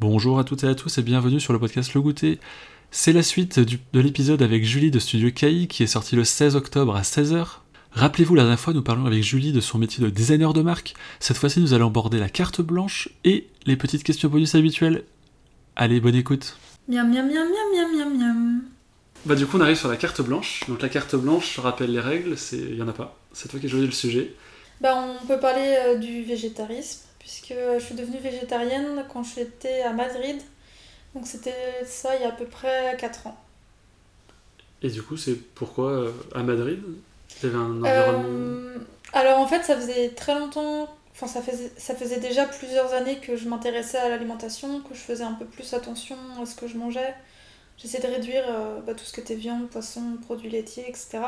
Bonjour à toutes et à tous et bienvenue sur le podcast Le Goûter. C'est la suite du- de l'épisode avec Julie de Studio KI qui est sorti le 16 octobre à 16h. Rappelez-vous, la dernière fois, nous parlions avec Julie de son métier de designer de marque. Cette fois-ci, nous allons aborder la carte blanche et les petites questions bonus habituelles. Allez, bonne écoute. Miam miam miam miam miam miam miam. Bah du coup, on arrive sur la carte blanche. Donc la carte blanche, je rappelle les règles, il y en a pas. C'est toi qui as choisi le sujet. Bah on peut parler euh, du végétarisme puisque je suis devenue végétarienne quand j'étais à Madrid. Donc c'était ça il y a à peu près 4 ans. Et du coup, c'est pourquoi euh, à Madrid? Il y avait un environnement. Euh, alors en fait ça faisait très longtemps, enfin ça faisait, ça faisait déjà plusieurs années que je m'intéressais à l'alimentation, que je faisais un peu plus attention à ce que je mangeais. J'essayais de réduire euh, bah, tout ce qui était viande, poisson, produits laitiers, etc.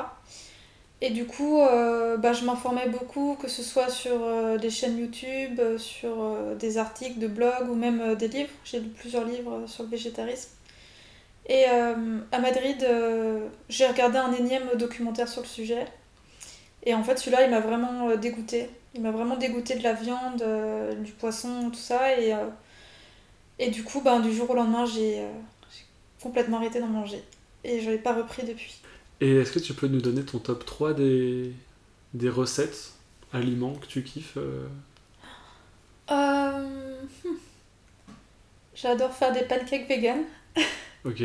Et du coup, euh, bah, je m'informais beaucoup, que ce soit sur euh, des chaînes YouTube, euh, sur des articles de blog ou même des livres. J'ai lu plusieurs livres sur le végétarisme. Et à Madrid, j'ai regardé un énième documentaire sur le sujet. Et en fait, celui-là, il m'a vraiment dégoûté. Il m'a vraiment dégoûté de la viande, du poisson, tout ça. Et, et du coup, ben, du jour au lendemain, j'ai complètement arrêté d'en manger. Et je l'ai pas repris depuis. Et est-ce que tu peux nous donner ton top 3 des, des recettes, aliments que tu kiffes euh Euh, hmm. J'adore faire des pancakes vegan. Ok.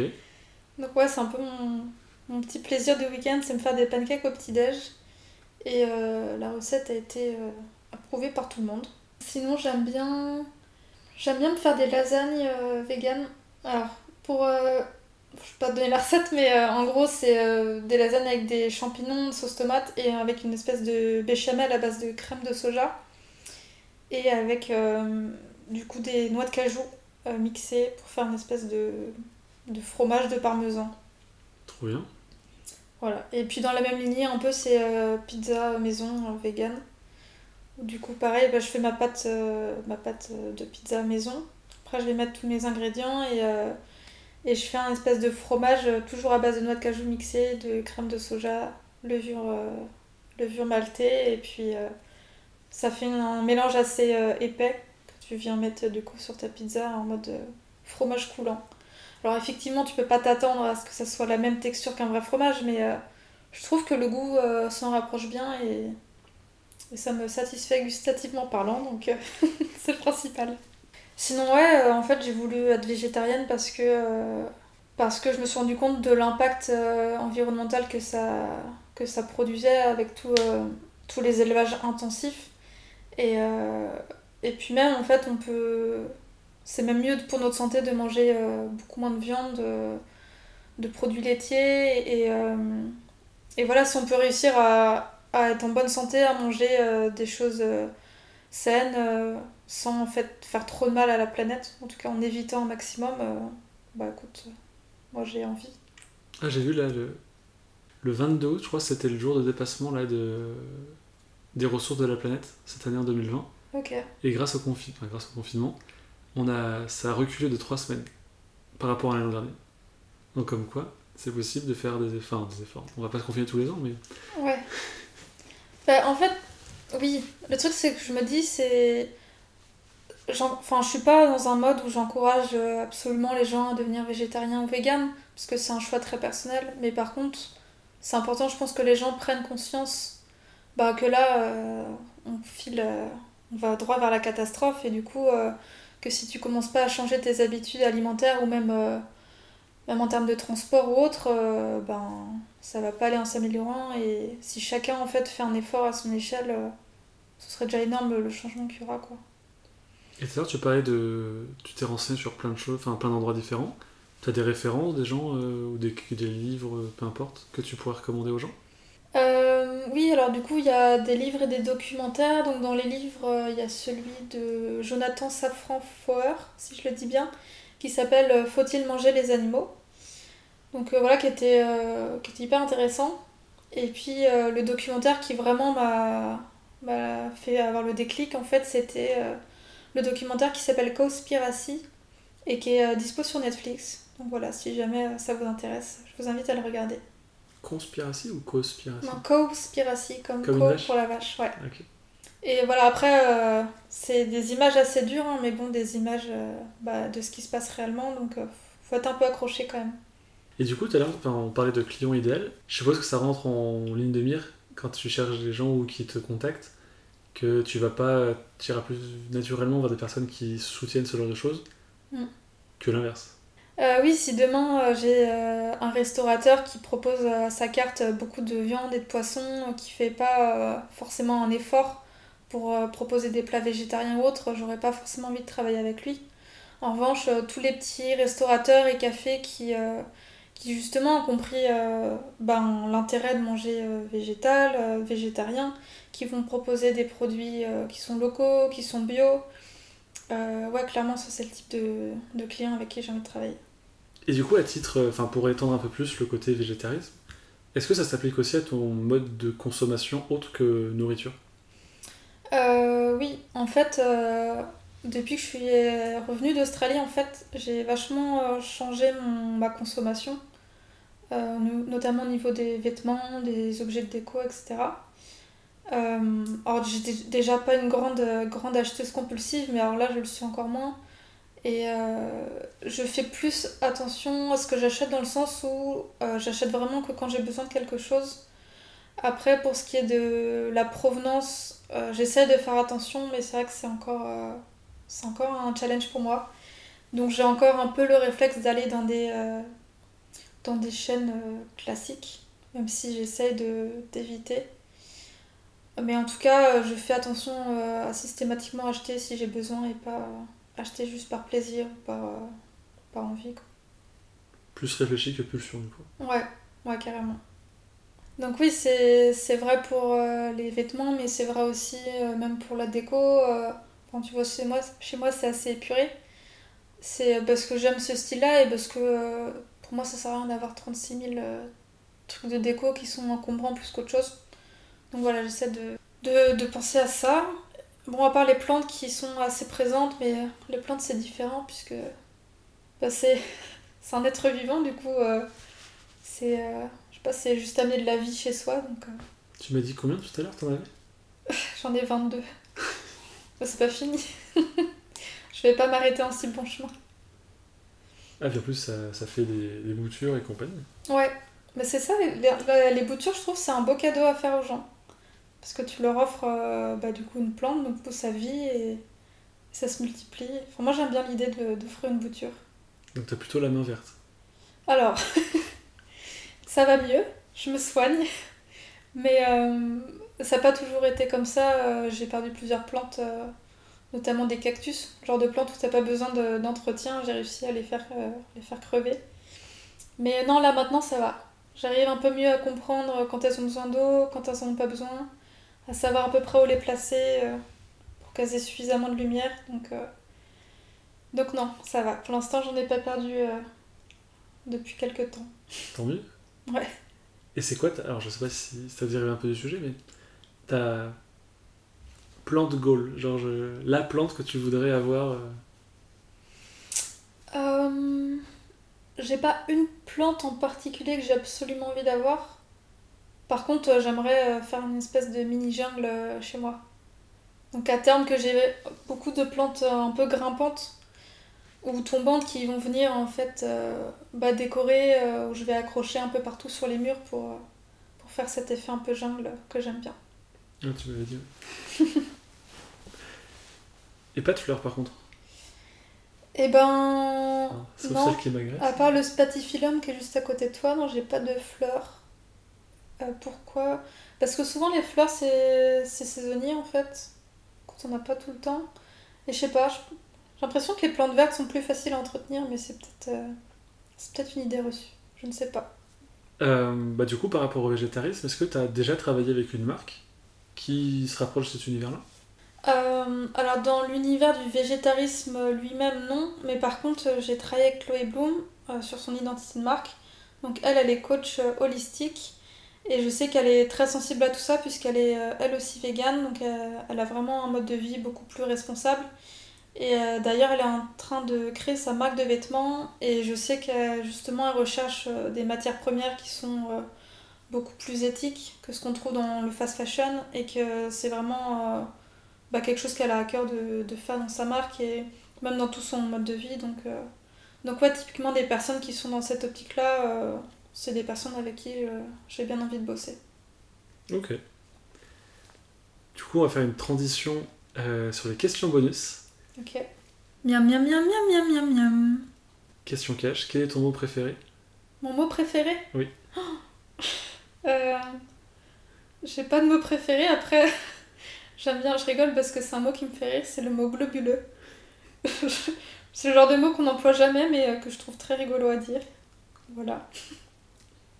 Donc ouais, c'est un peu mon, mon petit plaisir du week-end, c'est me faire des pancakes au petit-déj. Et euh, la recette a été approuvée par tout le monde. Sinon, j'aime bien... J'aime bien me faire des lasagnes vegan. Alors, pour... je vais pas te donner la recette, mais euh, en gros, c'est euh, des lasagnes avec des champignons, sauce tomate et avec une espèce de béchamel à base de crème de soja. Et avec euh, du coup des noix de cajou mixées pour faire une espèce de, de fromage de parmesan. Trop bien. Voilà. Et puis dans la même lignée, un peu, c'est pizza maison vegan. Du coup, pareil, bah, je fais ma pâte, ma pâte de pizza maison. Après, je vais mettre tous mes ingrédients et, et je fais un espèce de fromage euh, toujours à base de noix de cajou mixée, de crème de soja, levure, euh, levure maltée. Et puis, euh, ça fait un mélange assez épais que tu viens mettre du coup sur ta pizza en mode fromage coulant. Alors effectivement, tu peux pas t'attendre à ce que ça soit la même texture qu'un vrai fromage, mais je trouve que le goût s'en rapproche bien et, ça me satisfait gustativement parlant, donc c'est le principal. Sinon ouais, euh, en fait j'ai voulu être végétarienne parce que, euh, parce que je me suis rendu compte de l'impact euh, environnemental que ça, que ça produisait avec tout, tous les élevages intensifs. Et, et puis même en fait on peut c'est même mieux pour notre santé de manger beaucoup moins de viande, de produits laitiers. Et, et voilà, si on peut réussir à, à être en bonne santé, à manger des choses saines, euh, sans en fait faire trop de mal à la planète, en tout cas en évitant un maximum, euh, bah écoute, euh, moi j'ai envie. Ah, j'ai vu là le, le 22 août, je crois c'était le jour de dépassement là, de, des ressources de la planète, cette année en 2020. Ok. Et grâce au, confi- enfin, grâce au confinement, on a, ça a reculé de 3 semaines par rapport à l'année dernière. Donc comme quoi, c'est possible de faire des efforts, des efforts. On va pas se confiner tous les ans, mais Ouais. Bah, en fait, oui. Le truc, c'est que je me dis, c'est. Enfin, je suis pas dans un mode où j'encourage euh, absolument les gens à devenir végétariens ou véganes, parce que c'est un choix très personnel. Mais par contre, c'est important, je pense, que les gens prennent conscience bah, que là, euh, on file. euh, on va droit vers la catastrophe, et du coup, que si tu commences pas à changer tes habitudes alimentaires ou même. même en termes de transport ou autre, ben, ça va pas aller en s'améliorant. Et si chacun en fait fait un effort à son échelle, ce serait déjà énorme le changement qu'il y aura. Quoi. Et l'heure, tu parlais de. Tu t'es renseigné sur plein de choses, enfin plein d'endroits différents. Tu as des références, des gens, euh, ou des, des livres, euh, peu importe, que tu pourrais recommander aux gens? Euh, oui, alors du coup, il y a des livres et des documentaires. Donc dans les livres, il y a celui de Jonathan Safran Foer, si je le dis bien, qui s'appelle Faut-il manger les animaux? Donc voilà, qui était, qui était hyper intéressant. Et puis le documentaire qui vraiment m'a m'a fait avoir le déclic, en fait, c'était euh, le documentaire qui s'appelle Cowspiracy et qui est euh, dispo sur Netflix. Donc voilà, si jamais euh, ça vous intéresse, je vous invite à le regarder. Conspiracy ou conspiracy Non, Cowspiracy, comme Comme co pour la vache, ouais. Et voilà, après, euh, c'est des images assez dures, hein, mais bon, des images bah, de ce qui se passe réellement, donc faut être un peu accroché quand même. Et du coup, tout à l'heure, on parlait de client idéal. Je suppose que ça rentre en ligne de mire quand tu cherches des gens ou qui te contactent, que tu vas pas, tu iras plus naturellement vers des personnes qui soutiennent ce genre de choses Mm. que l'inverse. Euh, oui, si demain euh, j'ai euh, un restaurateur qui propose à sa carte beaucoup de viande et de poisson, qui fait pas forcément un effort pour proposer des plats végétariens ou autres, j'aurais pas forcément envie de travailler avec lui. En revanche, tous les petits restaurateurs et cafés qui, qui justement ont compris euh, ben, l'intérêt de manger euh, végétal, euh, végétarien, qui vont proposer des produits qui sont locaux, qui sont bio. Ouais, clairement, ça c'est le type de, de client avec qui j'ai envie de travailler. Et du coup, à titre, enfin, pour étendre un peu plus le côté végétarisme, est-ce que ça s'applique aussi à ton mode de consommation autre que nourriture? Euh, oui, en fait, depuis que je suis revenue d'Australie, en fait, j'ai vachement euh, changé mon, ma consommation, euh, no- notamment au niveau des vêtements, des objets de déco, etc. Euh, alors, j'étais déjà pas une grande, euh, grande acheteuse compulsive, mais alors là, je le suis encore moins. Et euh, je fais plus attention à ce que j'achète dans le sens où euh, j'achète vraiment que quand j'ai besoin de quelque chose. Après, pour ce qui est de la provenance, euh, j'essaie de faire attention, mais c'est vrai que c'est encore, euh, c'est encore un challenge pour moi. Donc j'ai encore un peu le réflexe d'aller dans des, euh, dans des chaînes euh, classiques, même si j'essaie de, d'éviter. Mais en tout cas, euh, je fais attention à systématiquement acheter si j'ai besoin et pas acheter juste par plaisir ou par, par envie. quoi. Plus réfléchi que pulsion, du coup. Ouais, ouais, carrément. Donc oui, c'est c'est vrai pour euh, les vêtements, mais c'est vrai aussi euh, même pour la déco. euh, quand tu vois chez moi, chez moi c'est assez épuré. C'est parce que j'aime ce style-là et parce que euh, pour moi ça sert à rien d'avoir 36 000 euh, trucs de déco qui sont encombrants plus qu'autre chose. Donc voilà, j'essaie de, de, de penser à ça. Bon, à part les plantes qui sont assez présentes, mais euh, les plantes c'est différent puisque bah, c'est c'est un être vivant, du coup euh, c'est... euh, je sais pas, c'est juste amener de la vie chez soi, donc euh, Tu m'as dit combien tout à l'heure, t'en avais? J'en ai 22. Bah, c'est pas fini. je vais pas m'arrêter en si bon chemin. Ah, puis en plus, ça, ça fait des, des boutures et compagnie. Ouais, mais c'est ça, les, les- boutures, je trouve, c'est un beau cadeau à faire aux gens. Parce que tu leur offres euh, bah, du coup une plante, donc pour sa vie, et ça se multiplie. Enfin, moi j'aime bien l'idée d'offrir une bouture. Donc t'as plutôt la main verte. Alors, ça va mieux, je me soigne, mais euh, ça n'a pas toujours été comme ça. euh, J'ai perdu plusieurs plantes, euh, notamment des cactus, genre de plantes où t'as pas besoin de- d'entretien, j'ai réussi à les faire, euh, les faire crever. Mais non, là maintenant ça va. J'arrive un peu mieux à comprendre quand elles ont besoin d'eau, quand elles en ont pas besoin, à savoir à peu près où les placer pour qu'elles aient suffisamment de lumière. Donc, euh, donc non, ça va. Pour l'instant, j'en ai pas perdu euh, depuis quelques temps. Tant mieux. Ouais. Et c'est quoi Alors je sais pas si ça dérive un peu du sujet, mais ta plante goal, genre la plante que tu voudrais avoir. euh, Euh, j'ai pas une plante en particulier que j'ai absolument envie d'avoir. Par contre, euh, j'aimerais faire une espèce de mini jungle chez moi. Donc à terme que j'ai beaucoup de plantes un peu grimpantes ou tombantes qui vont venir en fait bah, décorer, où je vais accrocher un peu partout sur les murs pour, pour faire cet effet un peu jungle que j'aime bien. Ah, tu m'avais dit. ouais. et pas de fleurs par contre? Et ben. hein, Sauf non. celle qui m'agresse. À part le spatifilum qui est juste à côté de toi, non, j'ai pas de fleurs. Euh, pourquoi? Parce que souvent les fleurs c'est c'est saisonnier en fait, quand on n'a pas tout le temps. Et je sais pas, j'ai l'impression que les plantes vertes sont plus faciles à entretenir, mais c'est peut-être euh, c'est peut-être une idée reçue. Je ne sais pas. Euh, bah, du coup, par rapport au végétarisme, est-ce que tu as déjà travaillé avec une marque? Qui se rapproche de cet univers-là? Euh, alors dans l'univers du végétarisme lui-même non, mais par contre euh, j'ai travaillé avec Chloé Bloom euh, sur son identité de marque. Donc elle, elle est coach holistique. Et je sais qu'elle est très sensible à tout ça puisqu'elle est elle aussi végane, donc elle a vraiment un mode de vie beaucoup plus responsable. Et d'ailleurs elle est en train de créer sa marque de vêtements. Et je sais qu'elle justement elle recherche des matières premières qui sont beaucoup plus éthiques que ce qu'on trouve dans le fast fashion et que c'est vraiment... euh, bah, quelque chose qu'elle a à cœur de, de, faire dans sa marque et même dans tout son mode de vie. Donc, donc ouais, typiquement des personnes qui sont dans cette optique-là, c'est des personnes avec qui j'ai bien envie de bosser. Ok. Du coup, on va faire une transition sur les questions bonus. Ok. Miam miam miam miam miam miam miam. Question cash, quel est ton mot préféré? Mon mot préféré? Oui. Euh, J'ai pas de mot préféré, après j'aime bien, je rigole parce que c'est un mot qui me fait rire, c'est le mot globuleux. c'est le genre de mot qu'on n'emploie jamais mais euh, que je trouve très rigolo à dire. Voilà.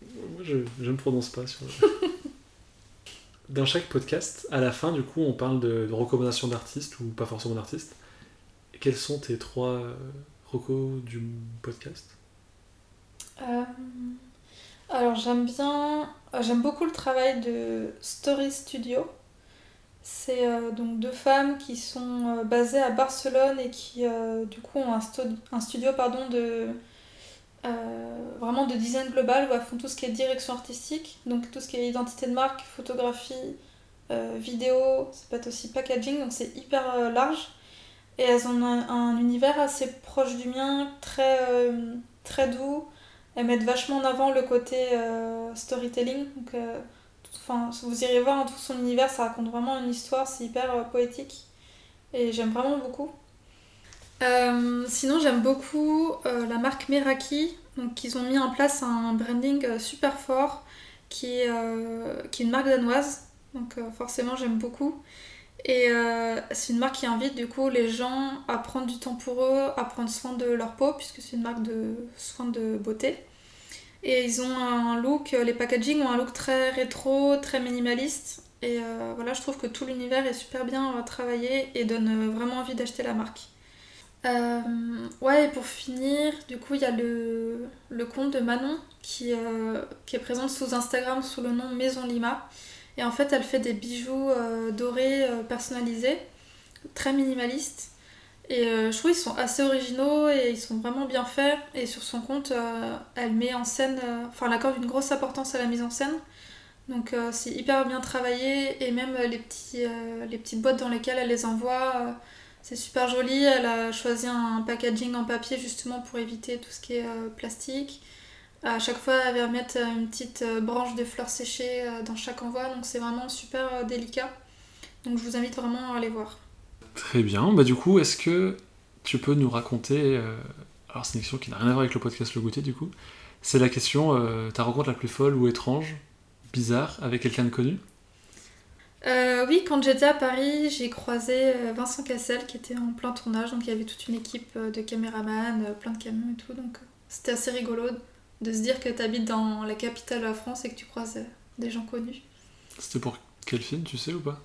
Moi je, je ne prononce pas sur... Dans chaque podcast, à la fin du coup on parle de, de recommandations d'artistes ou pas forcément d'artistes. Quels sont tes trois euh, recos du podcast? Euh, Alors j'aime bien, j'aime beaucoup le travail de Story Studio. C'est euh, donc deux femmes qui sont basées à Barcelone et qui du coup ont un, un studio pardon, de vraiment de design global où elles font tout ce qui est direction artistique, donc tout ce qui est identité de marque, photographie, vidéo, ça peut être aussi packaging, donc c'est hyper large. Et elles ont un, univers assez proche du mien, très, euh, très doux. Elles mettent vachement en avant le côté euh, storytelling. Euh, enfin, vous irez voir hein, tout son univers, ça raconte vraiment une histoire, c'est hyper poétique. Et j'aime vraiment beaucoup. sinon, j'aime beaucoup la marque Meraki. Donc, ils ont mis en place un branding super fort qui est une marque danoise. Donc, forcément, j'aime beaucoup. Et euh, c'est une marque qui invite du coup les gens à prendre du temps pour eux, à prendre soin de leur peau, puisque c'est une marque de soins de beauté. Et ils ont un look, les packaging ont un look très rétro, très minimaliste. Et euh, voilà, je trouve que tout l'univers est super bien travaillé et donne vraiment envie d'acheter la marque. Euh, ouais, et pour finir, du coup, il y a le, le compte de Manon qui, qui est présente sous Instagram sous le nom Maison Lima. Et en fait, elle fait des bijoux euh, dorés euh, personnalisés, très minimalistes. Et euh, je trouve qu'ils sont assez originaux et ils sont vraiment bien faits. Et sur son compte, elle met en scène, enfin, elle accorde une grosse importance à la mise en scène. Donc c'est hyper bien travaillé et même les, petits, les petites boîtes dans lesquelles elle les envoie, c'est super joli. Elle a choisi un packaging en papier justement pour éviter tout ce qui est plastique. À chaque fois, elle va mettre une petite euh, branche de fleurs séchées euh, dans chaque envoi, donc c'est vraiment super euh, délicat. Donc je vous invite vraiment à aller voir. Très bien, bah du coup, est-ce que tu peux nous raconter, alors c'est une question qui n'a rien à voir avec le podcast Le Goûter du coup, c'est la question, ta rencontre la plus folle ou étrange, bizarre, avec quelqu'un de connu? Oui, quand j'étais à Paris, j'ai croisé Vincent Cassel qui était en plein tournage, donc il y avait toute une équipe de caméramans, plein de camions et tout, donc c'était assez rigolo de se dire que tu habites dans la capitale de la France et que tu croises des gens connus. C'était pour quel film, tu sais ou pas?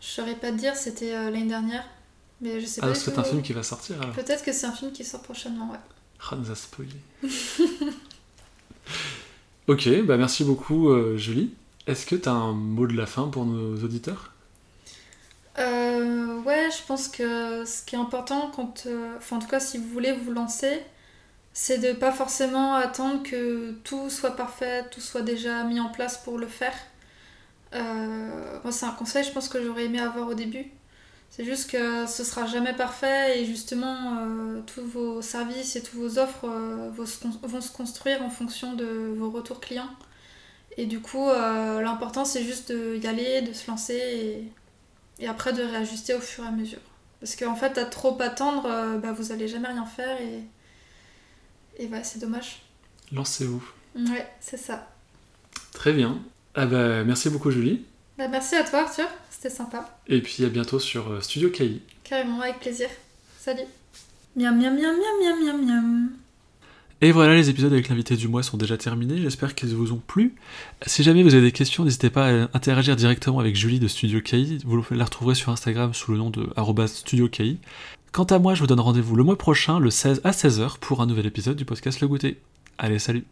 Je saurais pas te dire, c'était euh, l'année dernière. Mais je sais ah, pas. c'est un film qui va sortir alors Peut-être que c'est un film qui sort prochainement, ouais. Ah, nous a spoilé. ok, bah merci beaucoup euh, Julie. Est-ce que tu as un mot de la fin pour nos auditeurs? Euh, Ouais, je pense que ce qui est important quand. Enfin, en tout cas, si vous voulez vous lancer, c'est de pas forcément attendre que tout soit parfait, tout soit déjà mis en place pour le faire. Euh, moi, c'est un conseil, je pense que j'aurais aimé avoir au début. C'est juste que ce sera jamais parfait et justement, euh, tous vos services et toutes vos offres euh, vont, se construire en fonction de vos retours clients. Et du coup, l'important, c'est juste d'y aller, de se lancer et, après de réajuster au fur et à mesure. Parce qu'en fait, à trop attendre, bah, vous allez jamais rien faire et et bah, c'est dommage. Lancez-vous. Ouais, c'est ça. Très bien. Ah bah, merci beaucoup, Julie. Bah, merci à toi, Arthur. C'était sympa. Et puis à bientôt sur euh, Studio KI. Carrément, avec plaisir. Salut. Miam, miam, miam, miam, miam, miam, Et voilà, les épisodes avec l'invité du mois sont déjà terminés. J'espère qu'ils vous ont plu. Si jamais vous avez des questions, n'hésitez pas à interagir directement avec Julie de Studio KI. Vous la retrouverez sur Instagram sous le nom de Studio KI. Quant à moi, je vous donne rendez-vous le mois prochain, le 16 à 16h, pour un nouvel épisode du podcast Le Goûter. Allez, salut